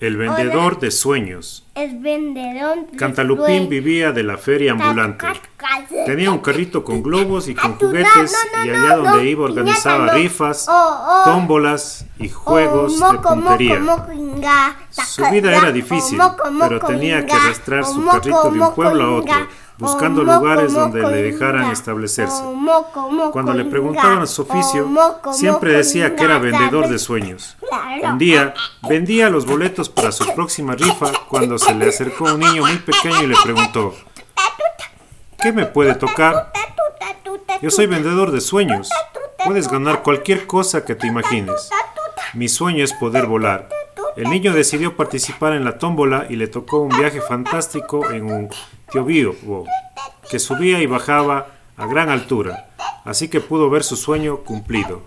El vendedor de sueños. El vendedor de Cantalupín sueños. vivía de la feria ambulante. Tenía un carrito con globos y con juguetes no, no, y no, allá donde iba organizaba rifas, Oh, oh. tómbolas y juegos Oh, de moco, puntería. moco, moco, inga, Su vida era difícil, Oh, moco, pero tenía que arrastrar su carrito de un pueblo a otro. Buscando lugares donde le dejaran establecerse. Cuando le preguntaban su oficio, siempre decía que era vendedor de sueños. Un día vendía los boletos para su próxima rifa cuando se le acercó un niño muy pequeño y le preguntó, ¿qué me puede tocar? Yo soy vendedor de sueños. Puedes ganar cualquier cosa que te imagines. Mi sueño es poder volar. El niño decidió participar en la tómbola y le tocó un viaje fantástico en un tiobío que subía y bajaba a gran altura, así que pudo ver su sueño cumplido.